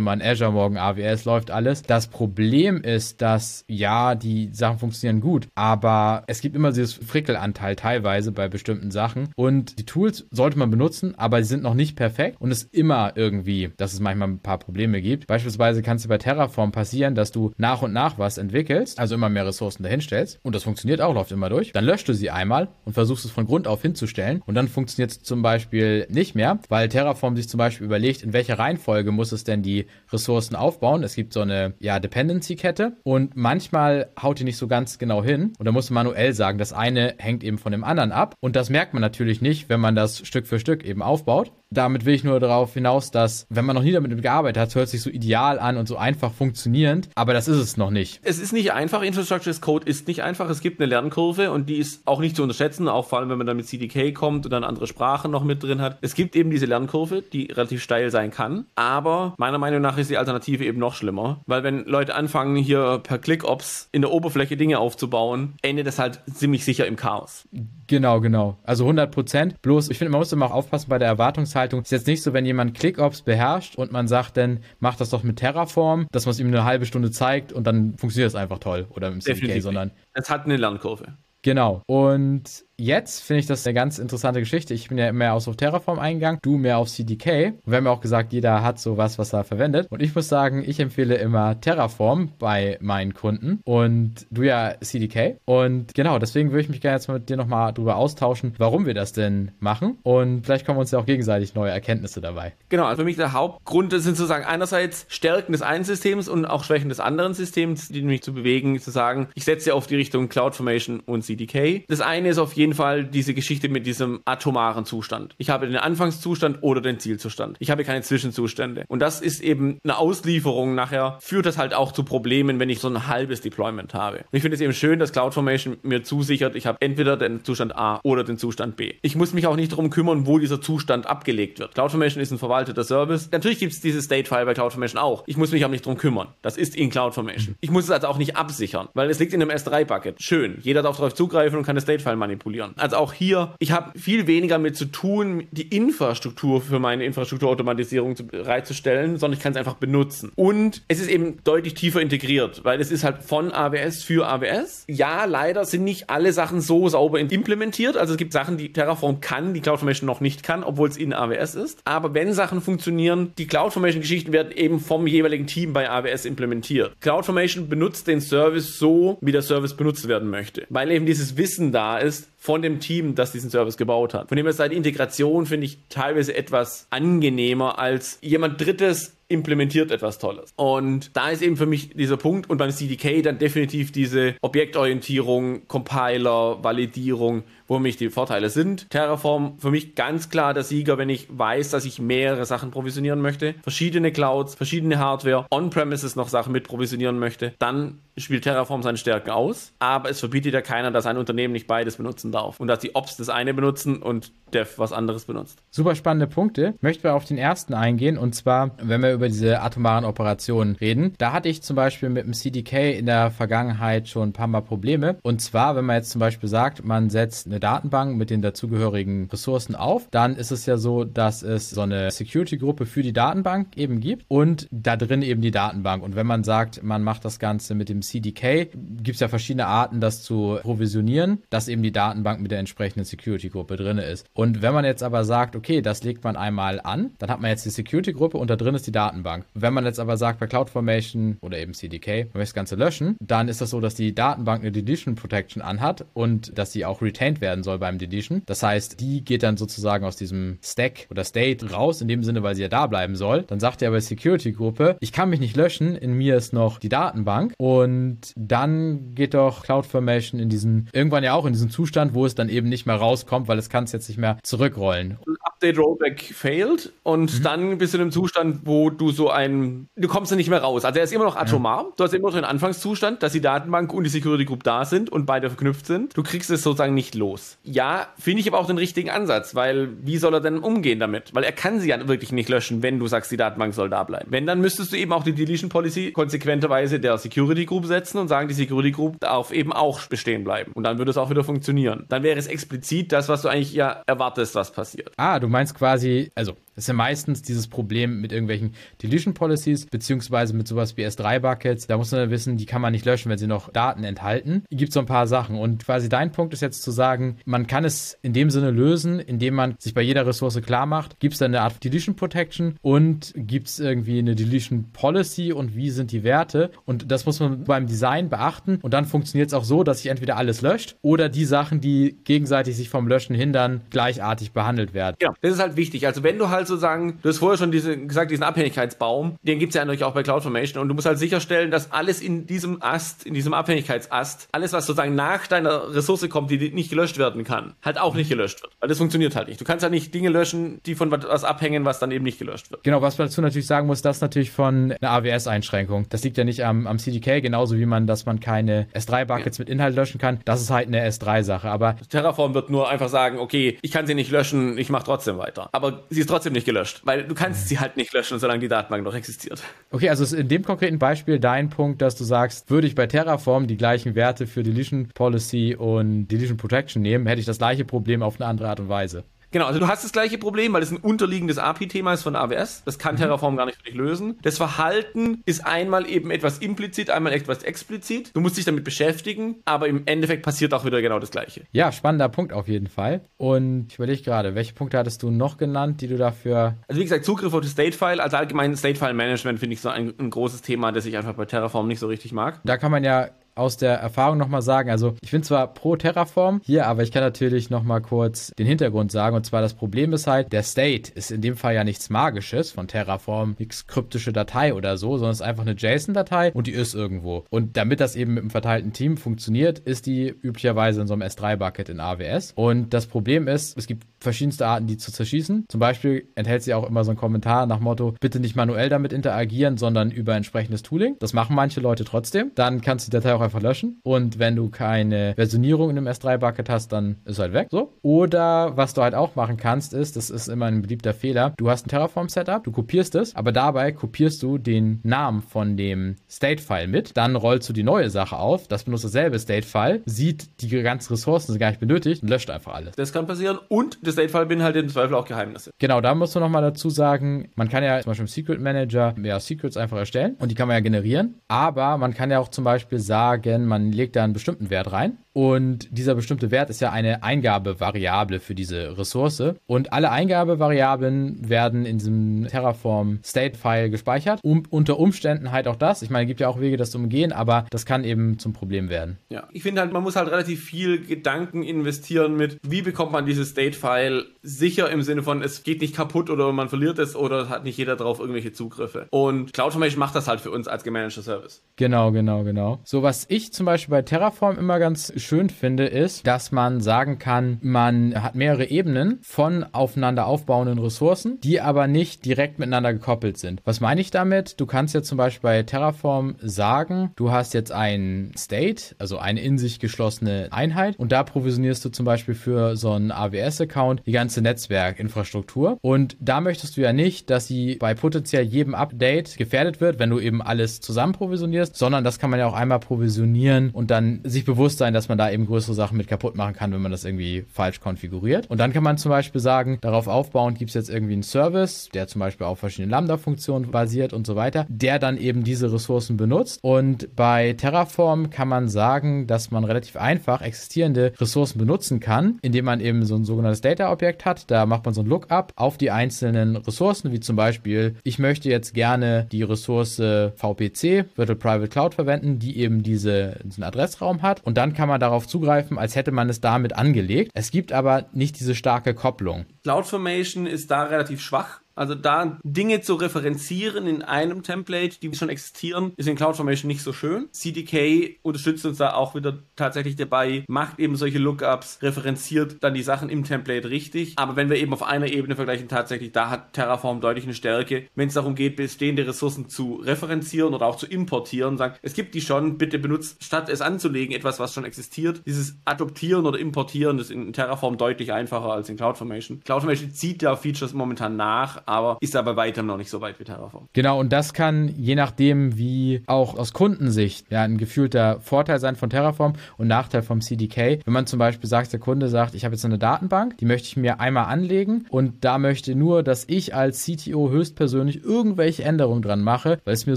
mal in Azure, morgen AWS, läuft alles. Das Problem ist, dass ja, die Sachen funktionieren gut, aber es gibt immer dieses Frickelanteil teilweise bei bestimmten Sachen und die Tools sollte man benutzen, aber sie sind noch nicht perfekt und es ist immer irgendwie, dass es manchmal ein paar Probleme gibt. Beispielsweise kann es bei Terraform passieren, dass du nach und nach was entwickelst, also immer mehr Ressourcen dahinstellst und das funktioniert auch, läuft immer durch. Dann löscht du sie einmal und versuchst es von Grund auf hinzustellen und dann funktioniert es zum Beispiel nicht mehr, weil Terraform sich zum Beispiel überlegt, in welcher Reihenfolge muss es denn die Ressourcen aufbauen. Es gibt so eine ja, Dependency-Kette und manchmal haut die nicht so ganz genau hin und da muss man manuell sagen, das eine hängt eben von dem anderen ab und das merkt man natürlich nicht, wenn man das Stück für Stück eben aufbaut. Damit will ich nur darauf hinaus, dass wenn man noch nie damit gearbeitet hat, hört sich so ideal an und so einfach funktionierend, aber das ist es noch nicht. Es ist nicht einfach, Infrastructure as Code ist nicht einfach. Es gibt eine Lernkurve und die ist auch nicht zu unterschätzen, auch vor allem wenn man dann mit CDK kommt und dann andere Sprachen noch mit drin hat. Es gibt eben diese Lernkurve, die relativ steil sein kann, aber meiner Meinung nach ist die Alternative eben noch schlimmer, weil wenn Leute anfangen hier per Click-Ops in der Oberfläche Dinge aufzubauen, endet das halt ziemlich sicher im Chaos. Genau, genau. Also 100 Prozent. Bloß, ich finde, man muss immer auch aufpassen bei der Erwartungshaltung. Ist jetzt nicht so, wenn jemand ClickOps beherrscht und man sagt dann, mach das doch mit Terraform, dass man es ihm eine halbe Stunde zeigt und dann funktioniert es einfach toll oder im CDK, sondern. Es hat eine Lernkurve. Genau. Und jetzt finde ich das eine ganz interessante Geschichte. Ich bin ja mehr auf Terraform eingegangen, du mehr auf CDK. Und wir haben ja auch gesagt, jeder hat so was, was er verwendet. Und ich muss sagen, ich empfehle immer Terraform bei meinen Kunden und du ja CDK. Und genau, deswegen würde ich mich gerne jetzt mit dir nochmal drüber austauschen, warum wir das denn machen. Und vielleicht kommen uns ja auch gegenseitig neue Erkenntnisse dabei. Genau, also für mich der Hauptgrund sind sozusagen einerseits Stärken des einen Systems und auch Schwächen des anderen Systems, die mich zu bewegen, zu sagen, ich setze auf die Richtung CloudFormation und CDK. Das eine ist auf jeden Fall diese Geschichte mit diesem atomaren Zustand. Ich habe den Anfangszustand oder den Zielzustand. Ich habe keine Zwischenzustände. Und das ist eben eine Auslieferung nachher, führt das halt auch zu Problemen, wenn ich so ein halbes Deployment habe. Und ich finde es eben schön, dass CloudFormation mir zusichert, ich habe entweder den Zustand A oder den Zustand B. Ich muss mich auch nicht darum kümmern, wo dieser Zustand abgelegt wird. CloudFormation ist ein verwalteter Service. Natürlich gibt es dieses State-File bei CloudFormation auch. Ich muss mich auch nicht darum kümmern. Das ist in CloudFormation. Ich muss es also auch nicht absichern, weil es liegt in einem S3-Bucket. Schön. Jeder darf darauf zugreifen und kann das State-File manipulieren. Also auch hier, ich habe viel weniger mit zu tun, die Infrastruktur für meine Infrastrukturautomatisierung bereitzustellen, sondern ich kann es einfach benutzen. Und es ist eben deutlich tiefer integriert, weil es ist halt von AWS für AWS. Ja, leider sind nicht alle Sachen so sauber implementiert. Also es gibt Sachen, die Terraform kann, die CloudFormation noch nicht kann, obwohl es in AWS ist. Aber wenn Sachen funktionieren, die CloudFormation-Geschichten werden eben vom jeweiligen Team bei AWS implementiert. CloudFormation benutzt den Service so, wie der Service benutzt werden möchte, weil eben dieses Wissen da ist, von dem Team, das diesen Service gebaut hat. Von dem her ist die Integration, finde ich, teilweise etwas angenehmer als jemand Drittes implementiert etwas Tolles. Und da ist eben für mich dieser Punkt und beim CDK dann definitiv diese Objektorientierung, Compiler, Validierung, wo mich die Vorteile sind. Terraform für mich ganz klar der Sieger, wenn ich weiß, dass ich mehrere Sachen provisionieren möchte. Verschiedene Clouds, verschiedene Hardware, On-Premises noch Sachen mit provisionieren möchte. Dann spielt Terraform seine Stärken aus. Aber es verbietet ja keiner, dass ein Unternehmen nicht beides benutzen darf. Und dass die Ops das eine benutzen und Dev was anderes benutzt. Super spannende Punkte. Möchten wir auf den ersten eingehen. Und zwar, wenn wir über diese atomaren Operationen reden. Da hatte ich zum Beispiel mit dem CDK in der Vergangenheit schon ein paar Mal Probleme. Und zwar, wenn man jetzt zum Beispiel sagt, man setzt eine Datenbank mit den dazugehörigen Ressourcen auf, dann ist es ja so, dass es so eine Security-Gruppe für die Datenbank eben gibt und da drin eben die Datenbank. Und wenn man sagt, man macht das Ganze mit dem CDK, gibt es ja verschiedene Arten, das zu provisionieren, dass eben die Datenbank mit der entsprechenden Security-Gruppe drin ist. Und wenn man jetzt aber sagt, okay, das legt man einmal an, dann hat man jetzt die Security-Gruppe und da drin ist die Datenbank. Wenn man jetzt aber sagt, bei CloudFormation oder eben CDK, man möchte das Ganze löschen, dann ist das so, dass die Datenbank eine Deletion Protection anhat und dass sie auch retained werden soll beim Deletion. Das heißt, die geht dann sozusagen aus diesem Stack oder State raus, in dem Sinne, weil sie ja da bleiben soll. Dann sagt ihr aber Security-Gruppe, ich kann mich nicht löschen, in mir ist noch die Datenbank und dann geht doch CloudFormation in diesen, irgendwann ja auch in diesen Zustand, wo es dann eben nicht mehr rauskommt, weil es kann es jetzt nicht mehr zurückrollen. Update Rollback failed und mhm. dann bist du in einem Zustand, wo du so ein, du kommst da nicht mehr raus. Also er ist immer noch atomar. Ja. Du hast immer noch den Anfangszustand, dass die Datenbank und die Security Group da sind und beide verknüpft sind. Du kriegst es sozusagen nicht los. Ja, finde ich aber auch den richtigen Ansatz, weil wie soll er denn umgehen damit? Weil er kann sie ja wirklich nicht löschen, wenn du sagst, die Datenbank soll da bleiben. Wenn, dann müsstest du eben auch die Deletion Policy konsequenterweise der Security Group setzen und sagen, die Security Group darf eben auch bestehen bleiben. Und dann würde es auch wieder funktionieren. Dann wäre es explizit das, was du eigentlich ja erwartest, was passiert. Ah, du meinst quasi, also das ist ja meistens dieses Problem mit irgendwelchen Deletion Policies, beziehungsweise mit sowas wie S3-Buckets. Da muss man wissen, die kann man nicht löschen, wenn sie noch Daten enthalten. Gibt so ein paar Sachen. Und quasi dein Punkt ist jetzt zu sagen, man kann es in dem Sinne lösen, indem man sich bei jeder Ressource klar macht, gibt es da eine Art Deletion Protection und gibt es irgendwie eine Deletion Policy und wie sind die Werte. Und das muss man beim Design beachten. Und dann funktioniert es auch so, dass sich entweder alles löscht oder die Sachen, die gegenseitig sich vom Löschen hindern, gleichartig behandelt werden. Ja, das ist halt wichtig. Also wenn du halt sozusagen, du hast vorher schon diese, gesagt, diesen Abhängigkeitsbaum, den gibt es ja natürlich auch bei CloudFormation und du musst halt sicherstellen, dass alles in diesem Ast, in diesem Abhängigkeitsast, alles, was sozusagen nach deiner Ressource kommt, die nicht gelöscht werden kann, halt auch nicht gelöscht wird. Weil das funktioniert halt nicht. Du kannst halt nicht Dinge löschen, die von was abhängen, was dann eben nicht gelöscht wird. Genau, was man dazu natürlich sagen muss, das ist natürlich von einer AWS-Einschränkung. Das liegt ja nicht am, am CDK, genauso wie man, dass man keine S3-Buckets ja. mit Inhalt löschen kann. Das ist halt eine S3-Sache. Aber Terraform wird nur einfach sagen, okay, ich kann sie nicht löschen, ich mache trotzdem weiter. Aber sie ist trotzdem nicht gelöscht, weil du kannst sie halt nicht löschen, solange die Datenbank noch existiert. Okay, also ist in dem konkreten Beispiel dein Punkt, dass du sagst, würde ich bei Terraform die gleichen Werte für Deletion Policy und Deletion Protection nehmen, hätte ich das gleiche Problem auf eine andere Art und Weise. Genau, also du hast das gleiche Problem, weil es ein unterliegendes API-Thema ist von AWS. Das kann mhm. Terraform gar nicht wirklich lösen. Das Verhalten ist einmal eben etwas implizit, einmal etwas explizit. Du musst dich damit beschäftigen, aber im Endeffekt passiert auch wieder genau das Gleiche. Ja, spannender Punkt auf jeden Fall. Und ich überlege gerade, welche Punkte hattest du noch genannt, die du dafür. Also wie gesagt, Zugriff auf das State-File, also allgemein State-File-Management finde ich so ein, ein großes Thema, das ich einfach bei Terraform nicht so richtig mag. Da kann man ja aus der Erfahrung nochmal sagen, also ich bin zwar pro Terraform hier, aber ich kann natürlich nochmal kurz den Hintergrund sagen. Und zwar das Problem ist halt, der State ist in dem Fall ja nichts Magisches von Terraform, nichts kryptische Datei oder so, sondern es ist einfach eine JSON-Datei und die ist irgendwo. Und damit das eben mit einem verteilten Team funktioniert, ist die üblicherweise in so einem S3-Bucket in AWS. Und das Problem ist, es gibt verschiedenste Arten, die zu zerschießen. Zum Beispiel enthält sie auch immer so einen Kommentar nach Motto, bitte nicht manuell damit interagieren, sondern über entsprechendes Tooling. Das machen manche Leute trotzdem. Dann kannst du die Datei auch einfach löschen. Und wenn du keine Versionierung in einem S3-Bucket hast, dann ist halt weg. So. Oder was du halt auch machen kannst, ist, das ist immer ein beliebter Fehler, du hast ein Terraform-Setup, du kopierst es, aber dabei kopierst du den Namen von dem State-File mit. Dann rollst du die neue Sache auf, das benutzt dasselbe State-File, sieht die ganzen Ressourcen sind gar nicht benötigt und löscht einfach alles. Das kann passieren und das State-File beinhaltet im Zweifel auch Geheimnisse. Genau, da musst du nochmal dazu sagen, man kann ja zum Beispiel im Secret Manager mehr Secrets einfach erstellen und die kann man ja generieren, aber man kann ja auch zum Beispiel sagen, man legt da einen bestimmten Wert rein und dieser bestimmte Wert ist ja eine Eingabevariable für diese Ressource. Und alle Eingabevariablen werden in diesem Terraform State File gespeichert. Um, unter Umständen halt auch das. Ich meine, es gibt ja auch Wege, das zu umgehen, aber das kann eben zum Problem werden. Ja, ich finde halt, man muss halt relativ viel Gedanken investieren mit, wie bekommt man dieses State File sicher im Sinne von, es geht nicht kaputt oder man verliert es oder hat nicht jeder drauf irgendwelche Zugriffe. Und CloudFormation macht das halt für uns als gemanagter Service. Genau, genau, genau. So was ich zum Beispiel bei Terraform immer ganz schön finde, ist, dass man sagen kann, man hat mehrere Ebenen von aufeinander aufbauenden Ressourcen, die aber nicht direkt miteinander gekoppelt sind. Was meine ich damit? Du kannst jetzt zum Beispiel bei Terraform sagen, du hast jetzt ein State, also eine in sich geschlossene Einheit und da provisionierst du zum Beispiel für so einen AWS-Account die ganze Netzwerkinfrastruktur und da möchtest du ja nicht, dass sie bei potenziell jedem Update gefährdet wird, wenn du eben alles zusammen provisionierst, sondern das kann man ja auch einmal provisionieren und dann sich bewusst sein, dass man da eben größere Sachen mit kaputt machen kann, wenn man das irgendwie falsch konfiguriert. Und dann kann man zum Beispiel sagen, darauf aufbauend gibt es jetzt irgendwie einen Service, der zum Beispiel auf verschiedenen Lambda-Funktionen basiert und so weiter, der dann eben diese Ressourcen benutzt. Und bei Terraform kann man sagen, dass man relativ einfach existierende Ressourcen benutzen kann, indem man eben so ein sogenanntes Data-Objekt hat. Da macht man so ein Lookup auf die einzelnen Ressourcen, wie zum Beispiel, ich möchte jetzt gerne die Ressource VPC, Virtual Private Cloud verwenden, die eben diese, diesen Adressraum hat. Und dann kann man darauf zugreifen, als hätte man es damit angelegt. Es gibt aber nicht diese starke Kopplung. CloudFormation ist da relativ schwach also da Dinge zu referenzieren in einem Template, die schon existieren, ist in CloudFormation nicht so schön. CDK unterstützt uns da auch wieder tatsächlich dabei, macht eben solche Lookups, referenziert dann die Sachen im Template richtig. Aber wenn wir eben auf einer Ebene vergleichen, tatsächlich, da hat Terraform deutlich eine Stärke, wenn es darum geht, bestehende Ressourcen zu referenzieren oder auch zu importieren, sagen, es gibt die schon, bitte benutzt, statt es anzulegen, etwas, was schon existiert. Dieses Adoptieren oder Importieren ist in Terraform deutlich einfacher als in CloudFormation. CloudFormation zieht da Features momentan nach, aber ist aber weiter noch nicht so weit wie Terraform. Genau, und das kann je nachdem, wie auch aus Kundensicht ja ein gefühlter Vorteil sein von Terraform und Nachteil vom CDK. Wenn man zum Beispiel sagt, der Kunde sagt, ich habe jetzt eine Datenbank, die möchte ich mir einmal anlegen und da möchte nur, dass ich als CTO höchstpersönlich irgendwelche Änderungen dran mache, weil es mir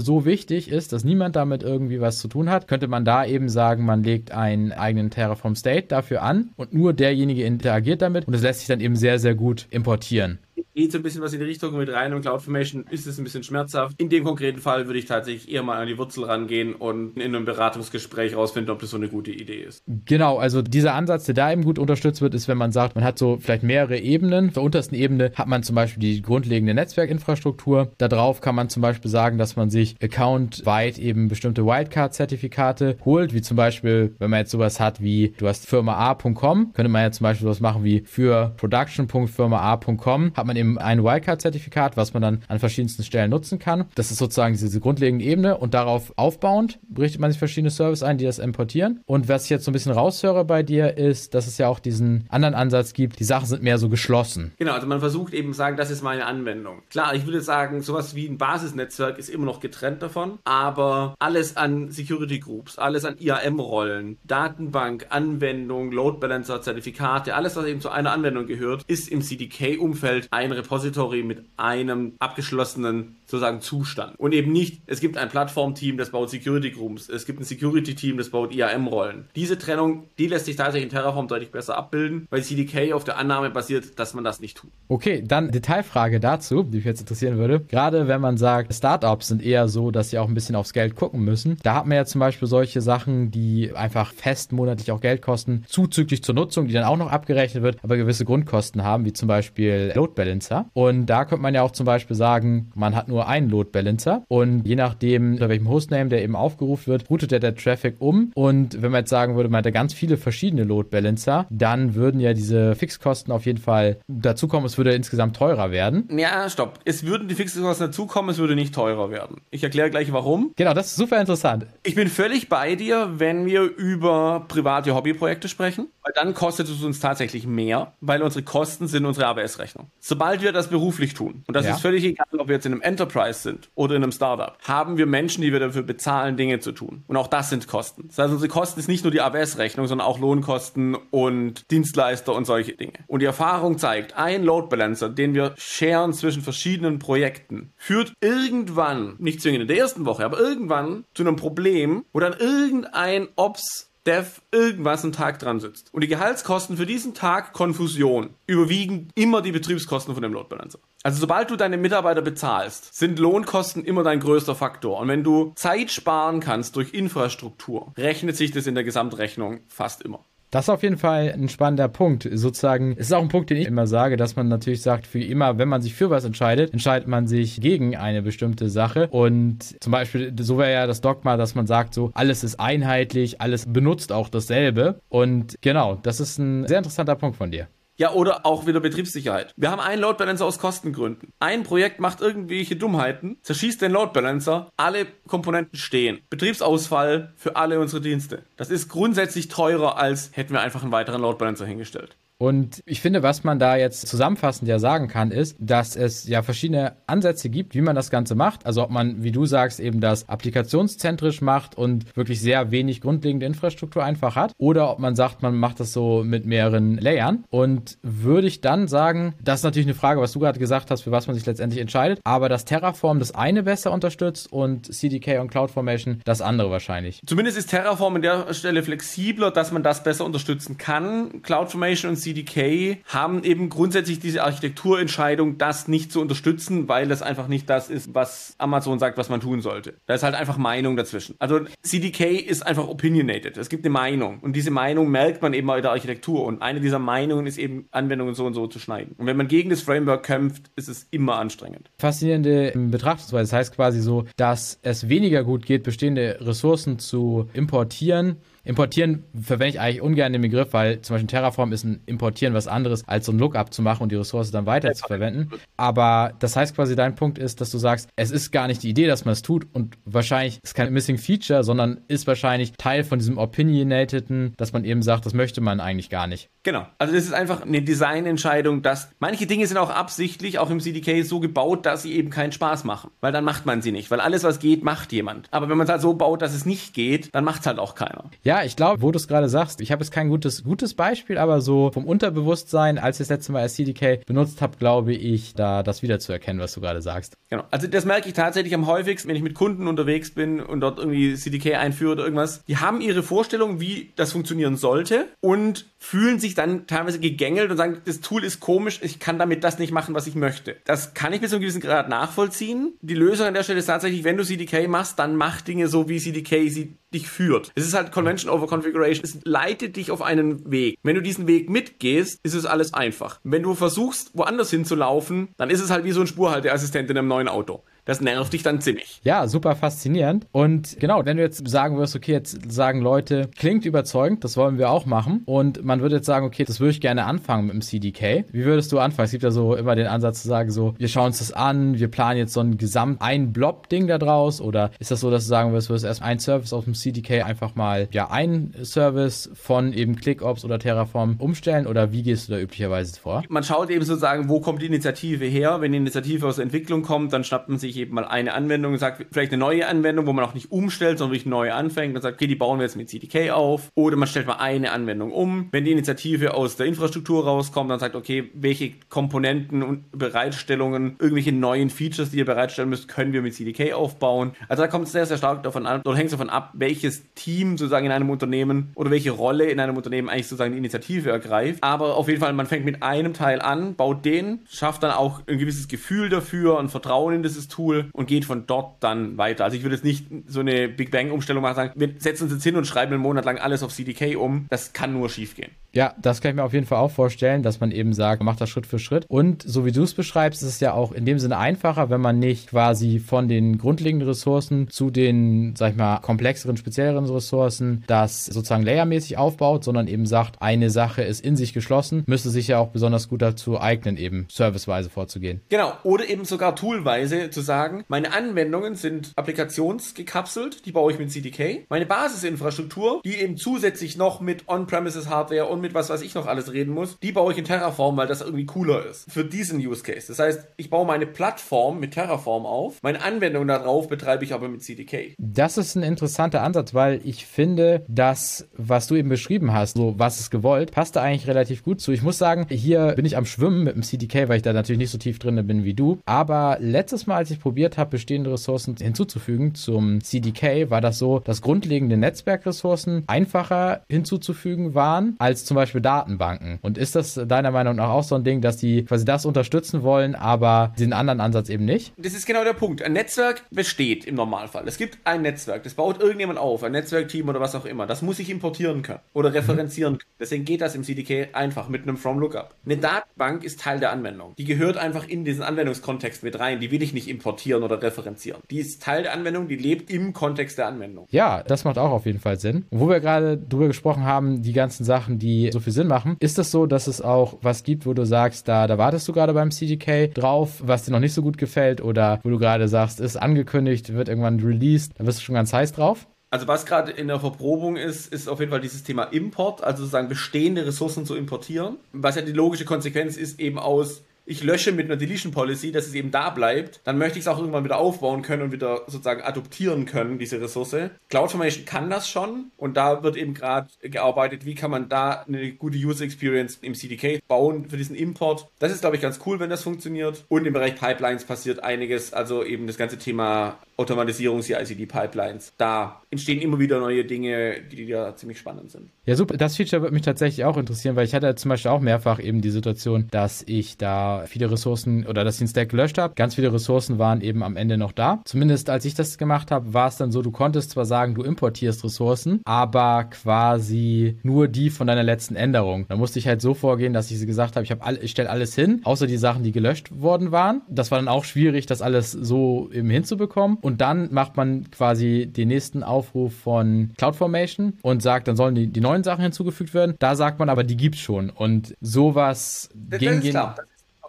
so wichtig ist, dass niemand damit irgendwie was zu tun hat, könnte man da eben sagen, man legt einen eigenen Terraform State dafür an und nur derjenige interagiert damit und es lässt sich dann eben sehr, sehr gut importieren geht so ein bisschen was in die Richtung mit rein und CloudFormation ist es ein bisschen schmerzhaft. In dem konkreten Fall würde ich tatsächlich eher mal an die Wurzel rangehen und in einem Beratungsgespräch rausfinden, ob das so eine gute Idee ist. Genau, also dieser Ansatz, der da eben gut unterstützt wird, ist, wenn man sagt, man hat so vielleicht mehrere Ebenen. Auf der untersten Ebene hat man zum Beispiel die grundlegende Netzwerkinfrastruktur. Darauf kann man zum Beispiel sagen, dass man sich account-weit eben bestimmte Wildcard-Zertifikate holt, wie zum Beispiel, wenn man jetzt sowas hat wie, du hast firma A.com, könnte man ja zum Beispiel sowas machen wie für production.firmaa.com, hat man eben ein Wildcard-Zertifikat, was man dann an verschiedensten Stellen nutzen kann. Das ist sozusagen diese grundlegende Ebene und darauf aufbauend richtet man sich verschiedene Services ein, die das importieren. Und was ich jetzt so ein bisschen raushöre bei dir ist, dass es ja auch diesen anderen Ansatz gibt, die Sachen sind mehr so geschlossen. Genau, also man versucht eben sagen, das ist meine Anwendung. Klar, ich würde sagen, sowas wie ein Basisnetzwerk ist immer noch getrennt davon, aber alles an Security Groups, alles an IAM-Rollen, Datenbank, Anwendung, Load Balancer, Zertifikate, alles, was eben zu einer Anwendung gehört, ist im CDK-Umfeld ein Repository mit einem abgeschlossenen sozusagen Zustand. Und eben nicht, es gibt ein Plattformteam, das baut Security Groups, es gibt ein Security-Team, das baut IAM-Rollen. Diese Trennung, die lässt sich tatsächlich in Terraform deutlich besser abbilden, weil CDK auf der Annahme basiert, dass man das nicht tut. Okay, dann Detailfrage dazu, die mich jetzt interessieren würde. Gerade wenn man sagt, Startups sind eher so, dass sie auch ein bisschen aufs Geld gucken müssen. Da hat man ja zum Beispiel solche Sachen, die einfach fest monatlich auch Geld kosten, zuzüglich zur Nutzung, die dann auch noch abgerechnet wird, aber gewisse Grundkosten haben, wie zum Beispiel Load Balancer. Und da könnte man ja auch zum Beispiel sagen, man hat nur einen Load Balancer und je nachdem, unter welchem Hostname der eben aufgerufen wird, routet er der Traffic um. Und wenn man jetzt sagen würde, man hätte ganz viele verschiedene Load Balancer, dann würden ja diese Fixkosten auf jeden Fall dazukommen. Es würde insgesamt teurer werden. Ja, stopp. Es würden die Fixkosten dazukommen, es würde nicht teurer werden. Ich erkläre gleich warum. Genau, das ist super interessant. Ich bin völlig bei dir, wenn wir über private Hobbyprojekte sprechen, weil dann kostet es uns tatsächlich mehr, weil unsere Kosten sind unsere ABS-Rechnung. Sobald wir das beruflich tun, und das ja. ist völlig egal, ob wir jetzt in einem Enterprise sind oder in einem Startup, haben wir Menschen, die wir dafür bezahlen, Dinge zu tun. Und auch das sind Kosten. Das heißt, unsere Kosten ist nicht nur die ABS-Rechnung, sondern auch Lohnkosten und Dienstleister und solche Dinge. Und die Erfahrung zeigt, ein Load Balancer, den wir sharen zwischen verschiedenen Projekten, führt irgendwann, nicht zwingend in der ersten Woche, aber irgendwann zu einem Problem, wo dann irgendein Ops Dev irgendwas einen Tag dran sitzt. Und die Gehaltskosten für diesen Tag Konfusion überwiegen immer die Betriebskosten von dem Load Balancer. Also sobald du deine Mitarbeiter bezahlst, sind Lohnkosten immer dein größter Faktor. Und wenn du Zeit sparen kannst durch Infrastruktur, rechnet sich das in der Gesamtrechnung fast immer. Das ist auf jeden Fall ein spannender Punkt. Sozusagen, es ist auch ein Punkt, den ich immer sage, dass man natürlich sagt, für immer, wenn man sich für was entscheidet, entscheidet man sich gegen eine bestimmte Sache. Und zum Beispiel, so wäre ja das Dogma, dass man sagt, so, alles ist einheitlich, alles benutzt auch dasselbe. Und genau, das ist ein sehr interessanter Punkt von dir. Ja, oder auch wieder Betriebssicherheit. Wir haben einen Load Balancer aus Kostengründen. Ein Projekt macht irgendwelche Dummheiten, zerschießt den Load Balancer, alle Komponenten stehen. Betriebsausfall für alle unsere Dienste. Das ist grundsätzlich teurer, als hätten wir einfach einen weiteren Load Balancer hingestellt. Und ich finde, was man da jetzt zusammenfassend ja sagen kann, ist, dass es ja verschiedene Ansätze gibt, wie man das Ganze macht. Also ob man, wie du sagst, eben das applikationszentrisch macht und wirklich sehr wenig grundlegende Infrastruktur einfach hat. Oder ob man sagt, man macht das so mit mehreren Layern. Und würde ich dann sagen, das ist natürlich eine Frage, was du gerade gesagt hast, für was man sich letztendlich entscheidet. Aber dass Terraform das eine besser unterstützt und CDK und CloudFormation das andere wahrscheinlich. Zumindest ist Terraform an der Stelle flexibler, dass man das besser unterstützen kann. CloudFormation und CDK CDK haben eben grundsätzlich diese Architekturentscheidung, das nicht zu unterstützen, weil das einfach nicht das ist, was Amazon sagt, was man tun sollte. Da ist halt einfach Meinung dazwischen. Also CDK ist einfach opinionated. Es gibt eine Meinung und diese Meinung merkt man eben bei der Architektur und eine dieser Meinungen ist eben Anwendungen so und so zu schneiden. Und wenn man gegen das Framework kämpft, ist es immer anstrengend. Faszinierende Betrachtungsweise. Das heißt quasi so, dass es weniger gut geht, bestehende Ressourcen zu importieren Importieren verwende ich eigentlich ungern den Begriff, weil zum Beispiel Terraform ist ein Importieren was anderes, als so ein Lookup zu machen und die Ressource dann weiter zu verwenden. Aber das heißt quasi, dein Punkt ist, dass du sagst, es ist gar nicht die Idee, dass man es tut und wahrscheinlich ist kein Missing Feature, sondern ist wahrscheinlich Teil von diesem Opinionateden, dass man eben sagt, das möchte man eigentlich gar nicht. Genau. Also das ist einfach eine Designentscheidung, dass manche Dinge sind auch absichtlich, auch im CDK so gebaut, dass sie eben keinen Spaß machen. Weil dann macht man sie nicht. Weil alles, was geht, macht jemand. Aber wenn man es halt so baut, dass es nicht geht, dann macht es halt auch keiner. Ja, ja, ich glaube, wo du es gerade sagst, ich habe jetzt kein gutes, gutes Beispiel, aber so vom Unterbewusstsein, als ich das letzte Mal als CDK benutzt habe, glaube ich, da das wiederzuerkennen, was du gerade sagst. Genau. Also das merke ich tatsächlich am häufigsten, wenn ich mit Kunden unterwegs bin und dort irgendwie CDK einführe oder irgendwas. Die haben ihre Vorstellung, wie das funktionieren sollte und fühlen sich dann teilweise gegängelt und sagen, das Tool ist komisch, ich kann damit das nicht machen, was ich möchte. Das kann ich bis zu einem gewissen Grad nachvollziehen. Die Lösung an der Stelle ist tatsächlich, wenn du CDK machst, dann mach Dinge so, wie CDK sie dich führt. Es ist halt Convention over Configuration. Es leitet dich auf einen Weg. Wenn du diesen Weg mitgehst, ist es alles einfach. Wenn du versuchst, woanders hinzulaufen, dann ist es halt wie so ein Spurhalteassistent in einem neuen Auto. Das nervt dich dann ziemlich. Ja, super faszinierend. Und genau, wenn du jetzt sagen wirst, okay, jetzt sagen Leute, klingt überzeugend, das wollen wir auch machen. Und man würde jetzt sagen, okay, das würde ich gerne anfangen mit dem CDK. Wie würdest du anfangen? Es gibt ja so immer den Ansatz zu sagen, so, wir schauen uns das an, wir planen jetzt so ein Gesamt, ein Blob-Ding da draus. Oder ist das so, dass du sagen wirst, du wirst erst ein Service auf dem CDK einfach mal, ja, ein Service von eben ClickOps oder Terraform umstellen? Oder wie gehst du da üblicherweise vor? Man schaut eben sozusagen, wo kommt die Initiative her? Wenn die Initiative aus der Entwicklung kommt, dann schnappt man sich eben mal eine Anwendung und sagt, vielleicht eine neue Anwendung, wo man auch nicht umstellt, sondern wirklich neu anfängt und sagt, okay, die bauen wir jetzt mit CDK auf. Oder man stellt mal eine Anwendung um. Wenn die Initiative aus der Infrastruktur rauskommt, dann sagt, okay, welche Komponenten und Bereitstellungen, irgendwelche neuen Features, die ihr bereitstellen müsst, können wir mit CDK aufbauen. Also da kommt es sehr, sehr stark davon an, oder hängt es davon ab, welches Team sozusagen in einem Unternehmen oder welche Rolle in einem Unternehmen eigentlich sozusagen die Initiative ergreift. Aber auf jeden Fall, man fängt mit einem Teil an, baut den, schafft dann auch ein gewisses Gefühl dafür, ein Vertrauen in dieses Tool und geht von dort dann weiter. Also ich würde jetzt nicht so eine Big Bang Umstellung machen, sagen, wir setzen uns jetzt hin und schreiben einen Monat lang alles auf CDK um. Das kann nur schief gehen. Ja, das kann ich mir auf jeden Fall auch vorstellen, dass man eben sagt, macht das Schritt für Schritt. Und so wie du es beschreibst, ist es ja auch in dem Sinne einfacher, wenn man nicht quasi von den grundlegenden Ressourcen zu den, sag ich mal, komplexeren, spezielleren Ressourcen das sozusagen layermäßig aufbaut, sondern eben sagt, eine Sache ist in sich geschlossen, müsste sich ja auch besonders gut dazu eignen, eben serviceweise vorzugehen. Genau, oder eben sogar toolweise zu sagen, meine Anwendungen sind applikationsgekapselt, die baue ich mit CDK. Meine Basisinfrastruktur, die eben zusätzlich noch mit On-Premises Hardware und mit was weiß ich noch alles reden muss, die baue ich in Terraform, weil das irgendwie cooler ist. Für diesen Use Case. Das heißt, ich baue meine Plattform mit Terraform auf, meine Anwendung darauf betreibe ich aber mit CDK. Das ist ein interessanter Ansatz, weil ich finde, das, was du eben beschrieben hast, so was ist gewollt, passt da eigentlich relativ gut zu. Ich muss sagen, hier bin ich am Schwimmen mit dem CDK, weil ich da natürlich nicht so tief drin bin wie du. Aber letztes Mal, als ich probiert habe, bestehende Ressourcen hinzuzufügen zum CDK, war das so, dass grundlegende Netzwerkressourcen einfacher hinzuzufügen waren als zum Beispiel Datenbanken. Und ist das deiner Meinung nach auch so ein Ding, dass die quasi das unterstützen wollen, aber den anderen Ansatz eben nicht? Das ist genau der Punkt. Ein Netzwerk besteht im Normalfall. Es gibt ein Netzwerk, das baut irgendjemand auf, ein Netzwerkteam oder was auch immer. Das muss ich importieren können oder referenzieren können. Deswegen geht das im CDK einfach mit einem From Lookup. Eine Datenbank ist Teil der Anwendung. Die gehört einfach in diesen Anwendungskontext mit rein. Die will ich nicht importieren oder referenzieren. Die ist Teil der Anwendung, die lebt im Kontext der Anwendung. Ja, das macht auch auf jeden Fall Sinn. Und wo wir gerade drüber gesprochen haben, die ganzen Sachen, die so viel Sinn machen, ist es so, dass es auch was gibt, wo du sagst, da, da wartest du gerade beim CDK drauf, was dir noch nicht so gut gefällt oder wo du gerade sagst, ist angekündigt, wird irgendwann released, da bist du schon ganz heiß drauf? Also was gerade in der Verprobung ist, ist auf jeden Fall dieses Thema Import, also sozusagen bestehende Ressourcen zu importieren. Was ja die logische Konsequenz ist eben aus ich lösche mit einer Deletion Policy, dass es eben da bleibt, dann möchte ich es auch irgendwann wieder aufbauen können und wieder sozusagen adoptieren können, diese Ressource. CloudFormation kann das schon und da wird eben gerade gearbeitet, wie kann man da eine gute User Experience im CDK bauen für diesen Import. Das ist, glaube ich, ganz cool, wenn das funktioniert. Und im Bereich Pipelines passiert einiges, also eben das ganze Thema Automatisierung, CICD-Pipelines. Da entstehen immer wieder neue Dinge, die ja ziemlich spannend sind. Ja, super. Das Feature würde mich tatsächlich auch interessieren, weil ich hatte zum Beispiel auch mehrfach eben die Situation, dass ich da viele Ressourcen oder dass ich den Stack gelöscht habe. Ganz viele Ressourcen waren eben am Ende noch da. Zumindest als ich das gemacht habe, war es dann so, du konntest zwar sagen, du importierst Ressourcen, aber quasi nur die von deiner letzten Änderung. Da musste ich halt so vorgehen, dass ich sie gesagt habe, ich habe all, ich stelle alles hin, außer die Sachen, die gelöscht worden waren. Das war dann auch schwierig, das alles so eben hinzubekommen. Und dann macht man quasi den nächsten Aufruf von CloudFormation und sagt, dann sollen die, die neuen Sachen hinzugefügt werden. Da sagt man aber, die gibt's schon. Und sowas das, ging. Das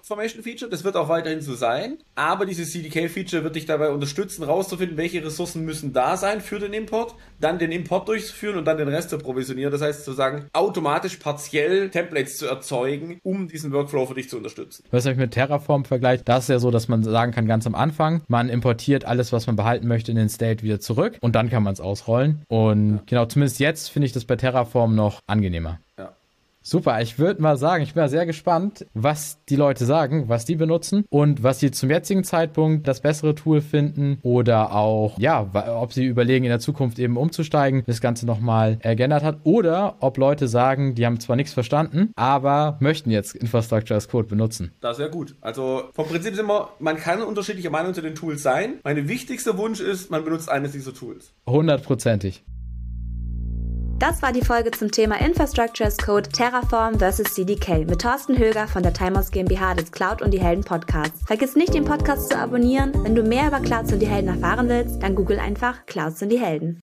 ist klar. Formation Feature, das wird auch weiterhin so sein, aber dieses CDK Feature wird dich dabei unterstützen, rauszufinden, welche Ressourcen müssen da sein für den Import, dann den Import durchzuführen und dann den Rest zu provisionieren. Das heißt sozusagen automatisch partiell Templates zu erzeugen, um diesen Workflow für dich zu unterstützen. Was ich mit Terraform vergleicht, das ist ja so, dass man sagen kann, ganz am Anfang, man importiert alles, was man behalten möchte, in den State wieder zurück und dann kann man es ausrollen. Und ja. genau, zumindest jetzt finde ich das bei Terraform noch angenehmer. Super, ich würde mal sagen, ich bin sehr gespannt, was die Leute sagen, was die benutzen und was sie zum jetzigen Zeitpunkt das bessere Tool finden oder auch, ja, ob sie überlegen, in der Zukunft eben umzusteigen, das Ganze nochmal geändert hat oder ob Leute sagen, die haben zwar nichts verstanden, aber möchten jetzt Infrastructure as Code benutzen. Das ist ja gut. Also vom Prinzip sind wir, man kann unterschiedlicher Meinung zu den Tools sein. Mein wichtigster Wunsch ist, man benutzt eines dieser Tools. Hundertprozentig. Das war die Folge zum Thema Infrastructure as Code Terraform vs. CDK mit Thorsten Höger von der Timos GmbH des Cloud und die Helden Podcasts. Vergiss nicht, den Podcast zu abonnieren. Wenn du mehr über Clouds und die Helden erfahren willst, dann google einfach Clouds und die Helden.